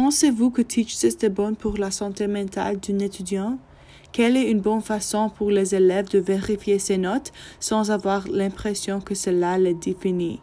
Pensez-vous que TeachSys est bonne pour la santé mentale d'un étudiant? Quelle est une bonne façon pour les élèves de vérifier ses notes sans avoir l'impression que cela les définit?